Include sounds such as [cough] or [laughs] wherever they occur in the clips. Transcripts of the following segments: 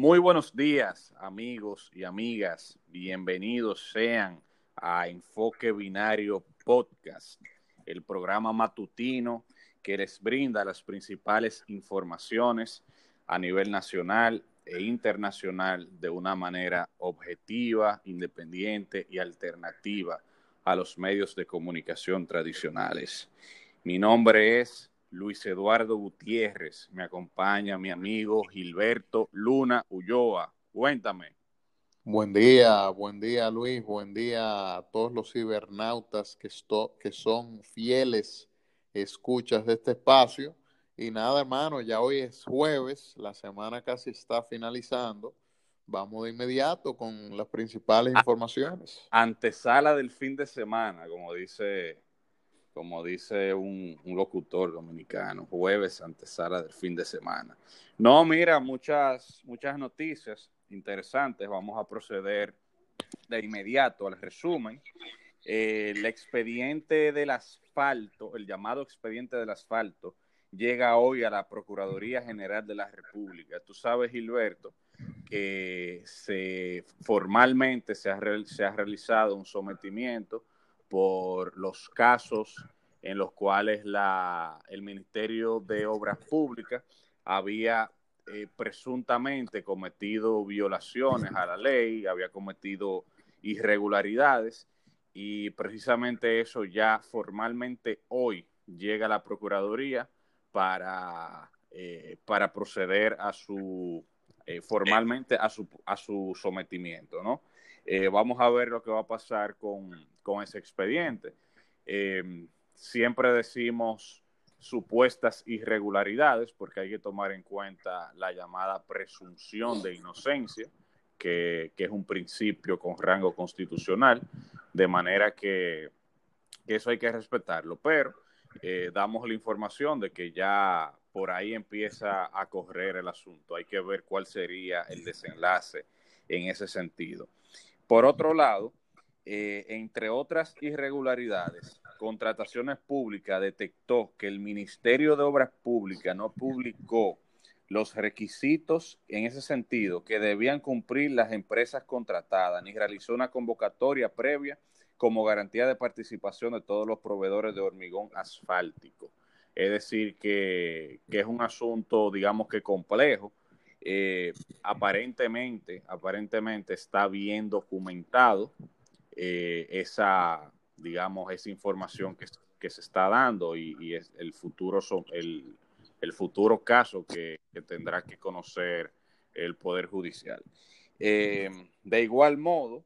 Muy buenos días, amigos y amigas. Bienvenidos sean a Enfoque Binario Podcast, el programa matutino que les brinda las principales informaciones a nivel nacional e internacional de una manera objetiva, independiente y alternativa a los medios de comunicación tradicionales. Mi nombre es Luis Eduardo Gutiérrez. Me acompaña mi amigo Gilberto Luna Ulloa. Cuéntame. Buen día, buen día Luis, buen día a todos los cibernautas que, que son fieles escuchas de este espacio. Y nada, hermano, ya hoy es jueves, la semana casi está finalizando. Vamos de inmediato con las principales ah, informaciones. Antesala del fin de semana, como dice como dice un, locutor dominicano, jueves antesala del fin de semana. No, mira, muchas, muchas noticias interesantes. Vamos a proceder de inmediato al resumen. el expediente del asfalto, el llamado expediente del asfalto, llega hoy a la Procuraduría General de la República. Tú sabes, Gilberto, que se formalmente se ha, se ha realizado un sometimiento por los casos en los cuales la, el Ministerio de Obras Públicas había eh, presuntamente cometido violaciones a la ley, había cometido irregularidades y precisamente eso ya formalmente hoy llega a la Procuraduría para, eh, para proceder a su eh, formalmente a su, a su sometimiento, ¿no? vamos a ver lo que va a pasar con, con ese expediente. siempre decimos supuestas irregularidades, porque hay que tomar en cuenta la llamada presunción de inocencia, que, que es un principio con rango constitucional, de manera que, que eso hay que respetarlo. Pero eh, damos la información de que ya por ahí empieza a correr el asunto. Hay que ver cuál sería el desenlace en ese sentido. Por otro lado, eh, entre otras irregularidades, Contrataciones Públicas detectó que el Ministerio de Obras Públicas no publicó los requisitos en ese sentido que debían cumplir las empresas contratadas, ni realizó una convocatoria previa como garantía de participación de todos los proveedores de hormigón asfáltico. Es decir, que, es un asunto, digamos que complejo. Eh, aparentemente, aparentemente está bien documentado eh, esa, digamos, esa información que, que se está dando y, es el futuro, el, el futuro caso que, tendrá que conocer el Poder Judicial. Eh, de igual modo,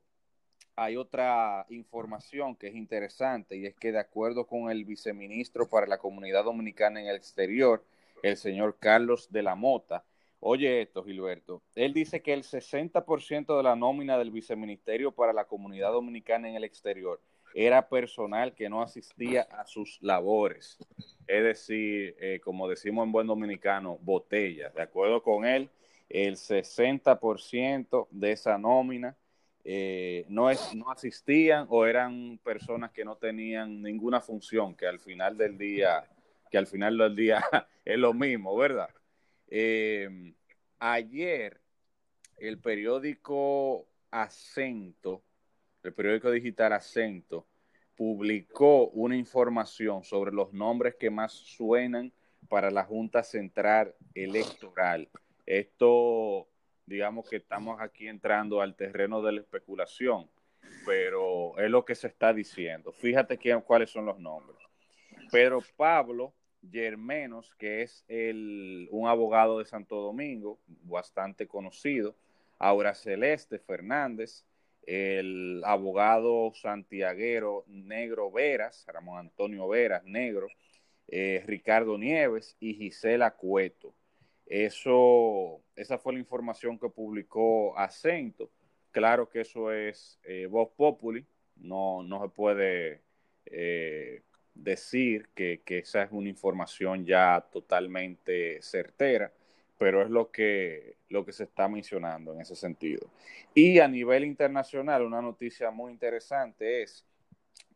hay otra información que es interesante y es que de acuerdo con el viceministro para la comunidad dominicana en el exterior, el señor Carlos de la Mota, oye esto, Gilberto, él dice que el 60% de la nómina del viceministerio para la comunidad dominicana en el exterior era personal que no asistía a sus labores. Es decir, eh, como decimos en buen dominicano, botella. De acuerdo con él, el 60% de esa nómina eh, no, es, no asistían o eran personas que no tenían ninguna función, que al final del día, que al final del día [laughs] es lo mismo, ¿verdad? Eh, ayer el periódico Acento el periódico digital Acento, publicó una información sobre los nombres que más suenan para la Junta Central Electoral. Esto, digamos que estamos aquí entrando al terreno de la especulación, pero es lo que se está diciendo. Fíjate cuáles son los nombres. Pedro Pablo Germenos, que es el, un abogado de Santo Domingo, bastante conocido. Aura Celeste Fernández, el abogado santiaguero Negro Veras, Ramón Antonio Veras, Negro, eh, Ricardo Nieves y Gisela Cueto. Eso, esa fue la información que publicó Acento. Claro que eso es eh, voz populi, no, no se puede eh, decir que, que esa es una información ya totalmente certera pero es lo que, lo que se está mencionando en ese sentido. Y a nivel internacional, una noticia muy interesante es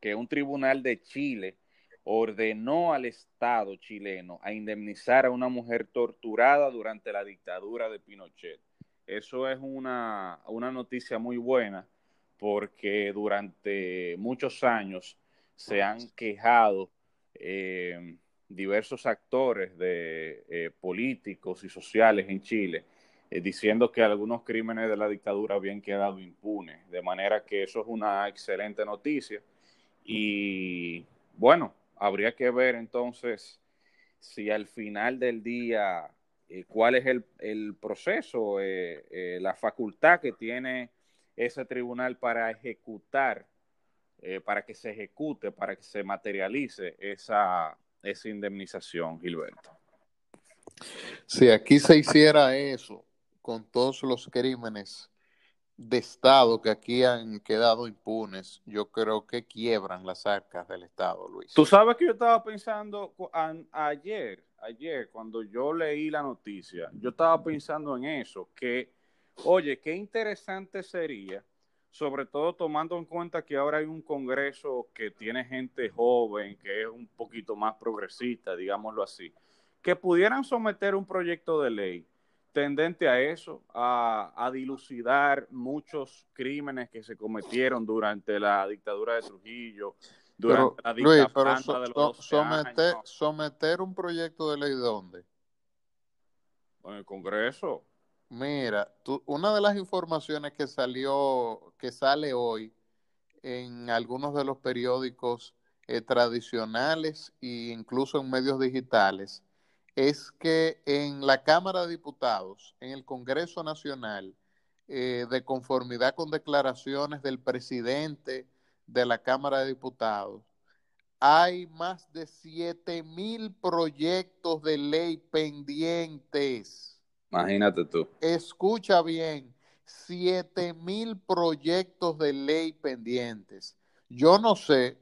que un tribunal de Chile ordenó al Estado chileno a indemnizar a una mujer torturada durante la dictadura de Pinochet. eso es una, una noticia muy buena porque durante muchos años se han quejado eh, diversos actores de eh, políticos y sociales en Chile eh, diciendo que algunos crímenes de la dictadura habían quedado impunes, de manera que eso es una excelente noticia. Y bueno, habría que ver entonces si al final del día cuál es el, el proceso, la facultad que tiene ese tribunal para ejecutar eh, para que se ejecute, para que se materialice esa, esa indemnización, Gilberto. Si aquí se hiciera eso con todos los crímenes de Estado que aquí han quedado impunes, yo creo que quiebran las arcas del Estado, Luis. Tú sabes que yo estaba pensando ayer, ayer, cuando yo leí la noticia, yo estaba pensando en eso, que, oye, qué interesante sería sobre todo tomando en cuenta que ahora hay un Congreso que tiene gente joven, que es un poquito más progresista, digámoslo así, que pudieran someter un proyecto de ley tendente a eso, a, dilucidar muchos crímenes que se cometieron durante la dictadura de Trujillo, durante la dictadura de los someter, someter un proyecto de ley de dónde? En el Congreso. Mira, una de las informaciones que salió, que sale hoy en algunos de los periódicos eh, tradicionales e incluso en medios digitales, es que en la Cámara de Diputados, en el Congreso Nacional, eh, de conformidad con declaraciones del presidente de la Cámara de Diputados, hay más de 7 mil proyectos de ley pendientes Imagínate tú. Escucha bien, siete mil proyectos de ley pendientes. Yo no sé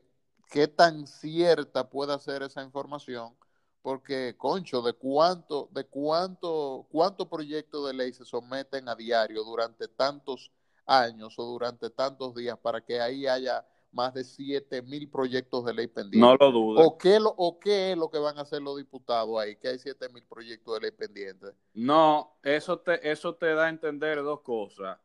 qué tan cierta puede ser esa información, porque, concho, de cuánto, de cuánto, cuántos proyectos de ley se someten a diario durante tantos años o durante tantos días para que ahí haya más de 7 mil proyectos de ley pendientes. No lo dudo. ¿O qué, lo, ¿O qué es lo que van a hacer los diputados ahí? Que hay 7 mil proyectos de ley pendientes. No, eso te, eso te da a entender dos cosas.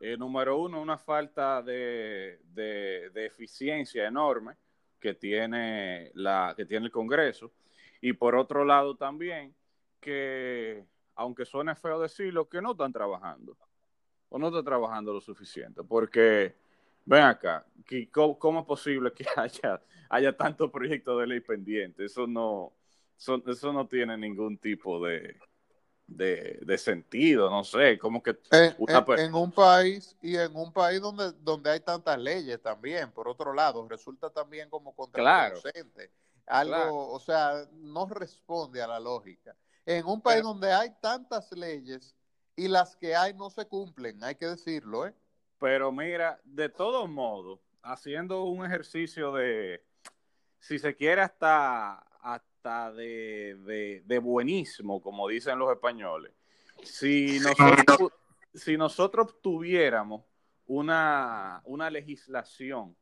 Eh, número uno, una falta de, de, eficiencia enorme que tiene, la, que tiene el Congreso. Y por otro lado también, que aunque suene feo decirlo, que no están trabajando. O no están trabajando lo suficiente. Porque Ven acá, ¿cómo, es posible que [laughs] haya, haya tantos proyectos de ley pendientes? Eso no, eso, no tiene ningún tipo de, de, sentido, no sé, como que... En, un país y en un país donde, donde hay tantas leyes también, por otro lado, resulta también como contraproducente. Algo, o sea, no responde a la lógica. En un país donde hay tantas leyes y las que hay no se cumplen, hay que decirlo, ¿eh? Pero mira, de todos modos, haciendo un ejercicio de, si se quiere, hasta, hasta de, de, buenísimo, como dicen los españoles, si nosotros, si nosotros tuviéramos una, una legislación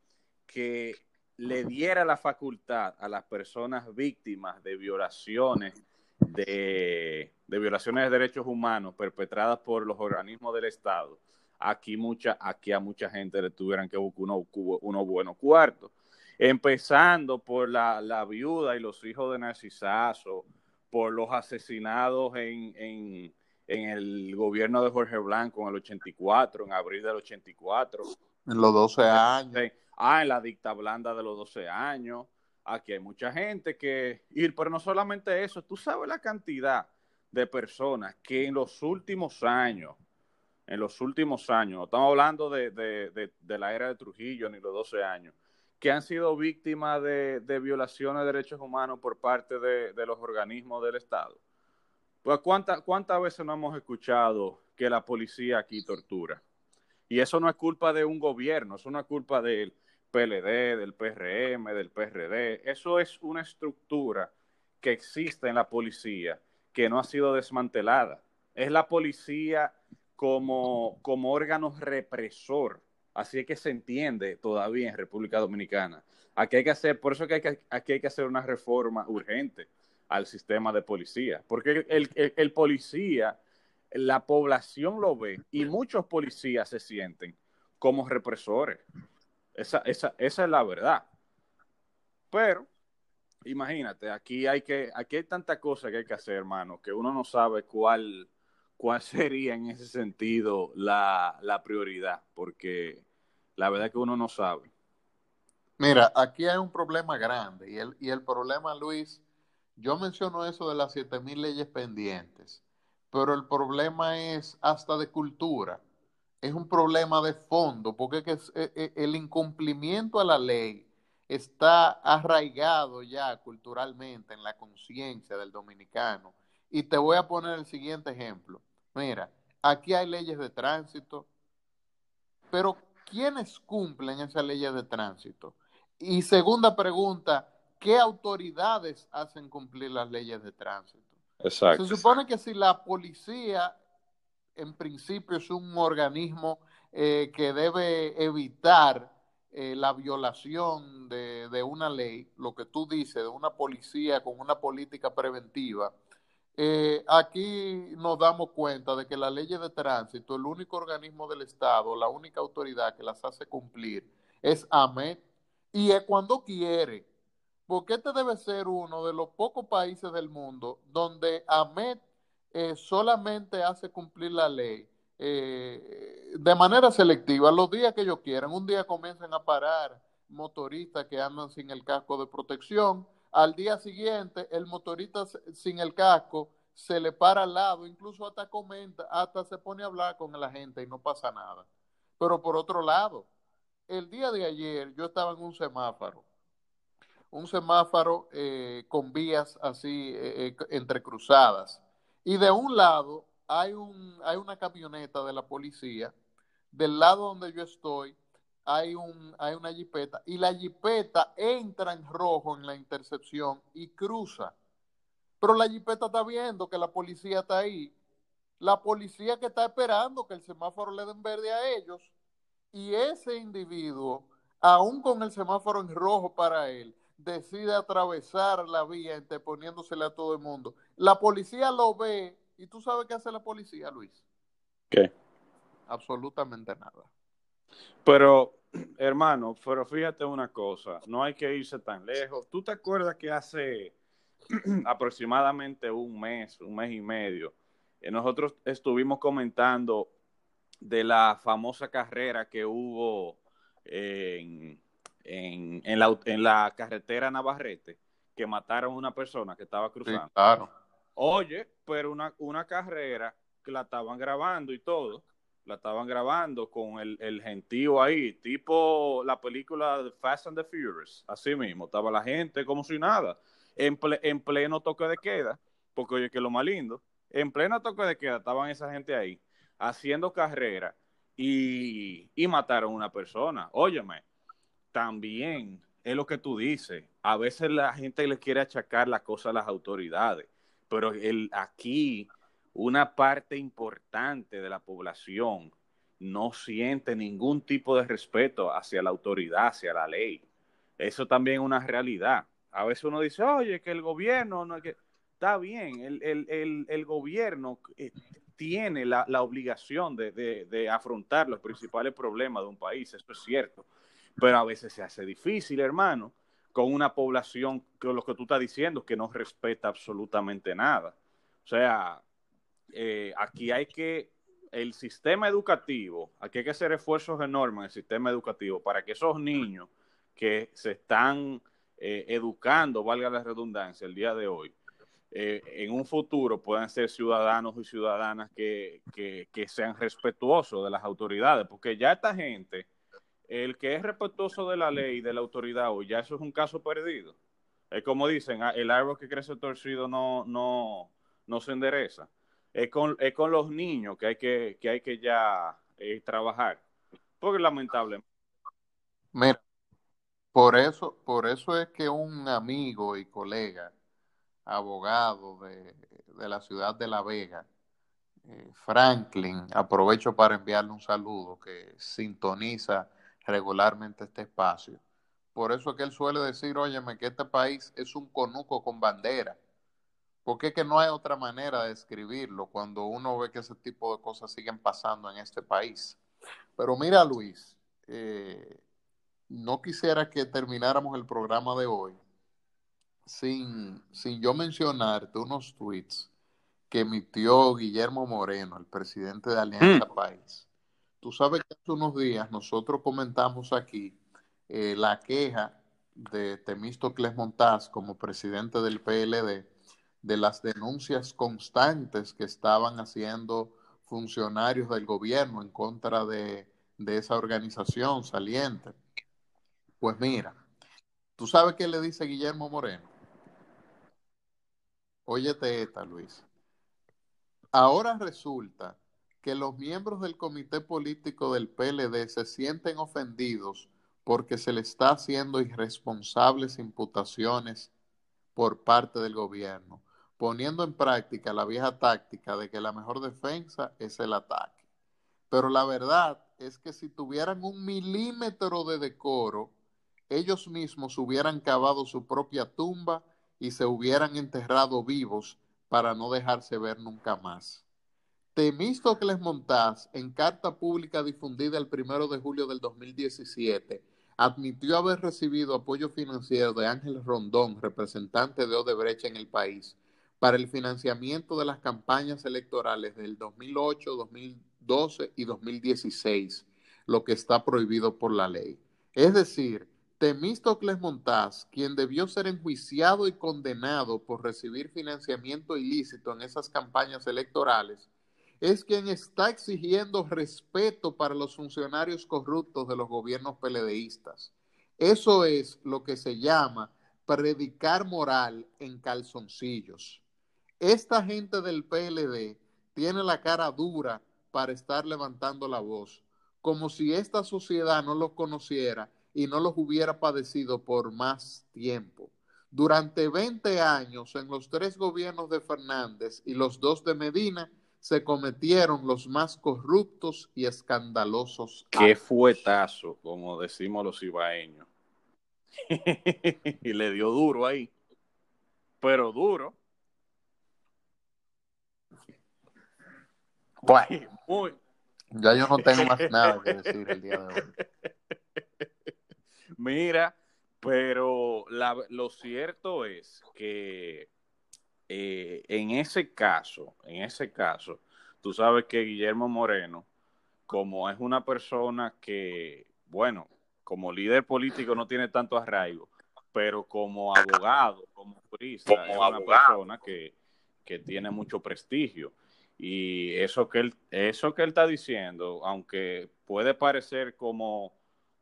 que le diera la facultad a las personas víctimas de violaciones de, de, violaciones de derechos humanos perpetradas por los organismos del Estado, aquí, mucha, aquí a mucha gente le tuvieran que buscar unos uno buenos cuartos. Empezando por la, la, viuda y los hijos de Narcisazo, por los asesinados en, en, en, el gobierno de Jorge Blanco en el 84, en abril del 84. En los 12 años. Ah, en la dicta blanda de los 12 años. Aquí hay mucha gente que ir, pero no solamente eso, tú sabes la cantidad de personas que en los últimos años en los últimos años, no estamos hablando de, de, la era de Trujillo ni los 12 años, que han sido víctimas de, violaciones de derechos humanos por parte de, los organismos del Estado. Pues ¿cuántas, ¿cuántas veces no hemos escuchado que la policía aquí tortura? Y eso no es culpa de un gobierno, eso no es culpa del PLD, del PRM, del PRD. Eso es una estructura que existe en la policía que no ha sido desmantelada. Es la policía como, como órgano represor. Así es que se entiende todavía en República Dominicana. Aquí hay que hacer, por eso que, hay que aquí hay que hacer una reforma urgente al sistema de policía, porque el, el, policía la población lo ve y muchos policías se sienten como represores. Esa, esa, esa es la verdad. Pero, imagínate, aquí hay que, aquí hay tanta cosa que hay que hacer, hermano, que uno no sabe cuál, cuál [laughs] sería en ese sentido la, la prioridad, porque la verdad es que uno no sabe. Mira, aquí hay un problema grande y el, y el problema, Luis, yo menciono eso de las 7.000 leyes pendientes, pero el problema es hasta de cultura, es un problema de fondo, porque eh, eh, el incumplimiento a la ley está arraigado ya culturalmente en la conciencia del dominicano. Y te voy a poner el siguiente ejemplo. Mira, aquí hay leyes de tránsito, pero ¿quiénes cumplen esas leyes de tránsito? Y segunda pregunta, ¿qué autoridades hacen cumplir las leyes de tránsito? Exacto. Se supone que si la policía, en principio, es un organismo eh, que debe evitar eh, la violación de, de, una ley, lo que tú dices, de una policía con una política preventiva, eh, aquí nos damos cuenta de que las leyes de tránsito, el único organismo del Estado, la única autoridad que las hace cumplir es AMET y es cuando quiere. Porque este debe ser uno de los pocos países del mundo donde AMET eh, solamente hace cumplir la ley eh, de manera selectiva, los días que ellos quieran. Un día comienzan a parar motoristas que andan sin el casco de protección. Al día siguiente, el motorista sin el casco se le para al lado, incluso hasta comenta, hasta se pone a hablar con la gente y no pasa nada. Pero por otro lado, el día de ayer yo estaba en un semáforo, un semáforo eh, con vías así eh, eh, entrecruzadas. Y de un lado hay, un, hay una camioneta de la policía, del lado donde yo estoy hay, un, hay una jipeta y la jipeta entra en rojo en la intercepción y cruza. Pero la jipeta está viendo que la policía está ahí. La policía que está esperando que el semáforo le den verde a ellos y ese individuo, aún con el semáforo en rojo para él, decide atravesar la vía interponiéndosele a todo el mundo. La policía lo ve y tú sabes qué hace la policía, Luis. ¿Qué? Absolutamente nada. Pero, hermano, pero fíjate una cosa, no hay que irse tan lejos. ¿Tú te acuerdas que hace [clears throat] aproximadamente un mes, un mes y medio, eh, nosotros estuvimos comentando de la famosa carrera que hubo en, en, en, la, en la carretera Navarrete, que mataron a una persona que estaba cruzando. Sí, claro. Oye, pero una, una carrera que la estaban grabando y todo, la estaban grabando con el, el gentío ahí, tipo la película de Fast and the Furious, así mismo, estaba la gente como si nada, en, ple, en pleno toque de queda, porque oye, que lo más lindo, en pleno toque de queda estaban esa gente ahí, haciendo carrera y, y mataron a una persona. Óyeme, también es lo que tú dices. A veces la gente le quiere achacar la cosa a las autoridades, pero el, aquí una parte importante de la población no siente ningún tipo de respeto hacia la autoridad, hacia la ley. Eso también es una realidad. A veces uno dice, oye, que el gobierno no que... Está bien, el, el, el, el gobierno eh, tiene la, la obligación de, de, de, afrontar los principales problemas de un país, eso es cierto, pero a veces se hace difícil, hermano, con una población, con lo que tú estás diciendo, que no respeta absolutamente nada. O sea, eh, aquí hay que, el sistema educativo, aquí hay que hacer esfuerzos enormes en el sistema educativo para que esos niños que se están eh, educando, valga la redundancia, el día de hoy, eh, en un futuro puedan ser ciudadanos y ciudadanas que, que, que, sean respetuosos de las autoridades, porque ya esta gente, el que es respetuoso de la ley, de la autoridad, o ya eso es un caso perdido. Es como dicen, ah, el árbol que crece torcido no, no, no se endereza. Es con, es con los niños que hay que, que, hay que ya eh, trabajar, porque lamentablemente. Mira, por eso, por eso es que un amigo y colega abogado de, de, la ciudad de La Vega, eh, Franklin, aprovecho para enviarle un saludo que sintoniza regularmente este espacio. Por eso es que él suele decir, óyeme, que este país es un conuco con bandera, porque es que no hay otra manera de escribirlo cuando uno ve que ese tipo de cosas siguen pasando en este país. Pero mira, Luis, eh, no quisiera que termináramos el programa de hoy sin, sin yo mencionarte unos tweets que emitió Guillermo Moreno, el presidente de Alianza mm. País. Tú sabes que hace unos días nosotros comentamos aquí eh, la queja de Temístocles Montaz como presidente del PLD de las denuncias constantes que estaban haciendo funcionarios del gobierno en contra de, de esa organización saliente. Pues mira, ¿tú sabes qué le dice Guillermo Moreno? Óyete esta, Luis. Ahora resulta que los miembros del comité político del PLD se sienten ofendidos porque se le está haciendo irresponsables imputaciones por parte del gobierno, poniendo en práctica la vieja táctica de que la mejor defensa es el ataque. Pero la verdad es que si tuvieran un milímetro de decoro, ellos mismos hubieran cavado su propia tumba y se hubieran enterrado vivos para no dejarse ver nunca más. Temístocles Montaz, en carta pública difundida el primero de julio del 2017, admitió haber recibido apoyo financiero de Ángel Rondón, representante de Odebrecht en el país, para el financiamiento de las campañas electorales del 2008, 2012 y 2016, lo que está prohibido por la ley. Es decir, Temístocles Montaz, quien debió ser enjuiciado y condenado por recibir financiamiento ilícito en esas campañas electorales, es quien está exigiendo respeto para los funcionarios corruptos de los gobiernos peledeístas. Eso es lo que se llama predicar moral en calzoncillos. Esta gente del PLD tiene la cara dura para estar levantando la voz, como si esta sociedad no lo conociera y no los hubiera padecido por más tiempo. Durante 20 años, en los tres gobiernos de Fernández y los dos de Medina, se cometieron los más corruptos y escandalosos. Qué fuetazo, como decimos los ibaeños. [laughs] y le dio duro ahí. Pero duro. Muy. Ya yo no tengo más [laughs] nada que decir el día de hoy. Mira, pero lo cierto es que eh, en ese caso, en ese caso, tú sabes que Guillermo Moreno, como es una persona que, bueno, como líder político no tiene tanto arraigo, pero como abogado, como jurista, es una persona que, que tiene mucho prestigio. Y eso que él, eso que él está diciendo, aunque puede parecer como,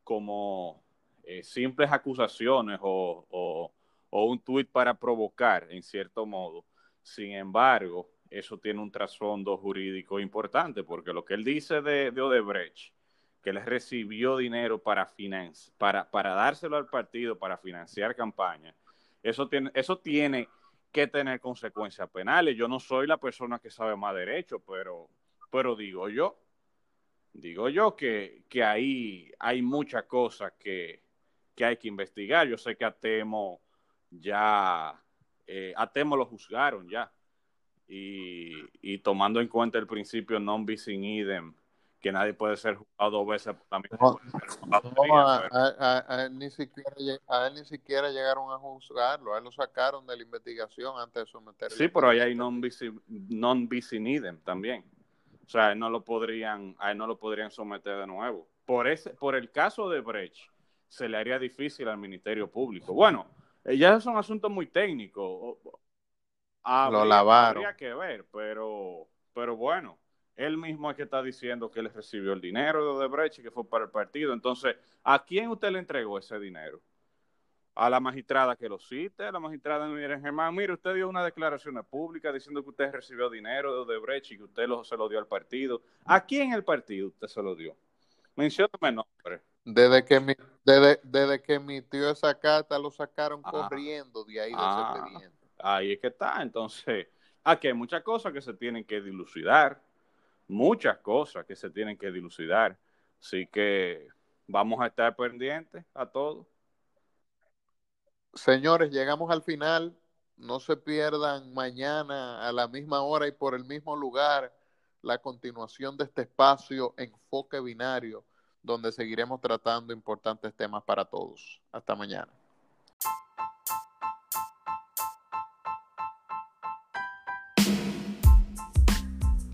como eh, simples acusaciones o, un tuit para provocar, en cierto modo. Sin embargo, eso tiene un trasfondo jurídico importante, porque lo que él dice de, Odebrecht, que él recibió dinero para, para, para dárselo al partido para financiar campañas, eso tiene, eso tiene que tener consecuencias penales. Yo no soy la persona que sabe más derecho, pero, pero digo yo, digo yo que, que ahí hay muchas cosas que, que hay que investigar. Yo sé que a Temo ya, eh, a Temo lo juzgaron ya. Y, tomando en cuenta el principio non bis in idem, que nadie puede ser juzgado dos veces también a, él ni siquiera, a él ni siquiera llegaron a juzgarlo, a él lo sacaron de la investigación antes de someterlo. Sí, pero ahí hay non bis, non también. O sea, no lo podrían, a él no lo podrían someter de nuevo. Por ese, por el caso de Brecht, se le haría difícil al Ministerio Público. Bueno, eh, ya son asuntos muy técnicos. Lo lavaron. Habría que ver, pero, pero bueno, él mismo es que está diciendo que él recibió el dinero de Odebrecht y que fue para el partido. Entonces, ¿a quién usted le entregó ese dinero? A la magistrada que lo cite, a la magistrada Miriam Germán, mire, usted dio una declaración pública diciendo que usted recibió dinero de Odebrecht y que usted lo, se lo dio al partido. ¿A quién el partido usted se lo dio? Mencióname nombre. Desde que, mi, desde, desde que emitió esa carta lo sacaron ah. corriendo de ahí de ese ah. expediente. Ahí es que está. Entonces, aquí hay muchas cosas que se tienen que dilucidar. Muchas cosas que se tienen que dilucidar. Así que vamos a estar pendientes a todo. Señores, llegamos al final no se pierdan mañana a la misma hora y por el mismo lugar la continuación de este espacio Enfoque Binario, donde seguiremos tratando importantes temas para todos. Hasta mañana.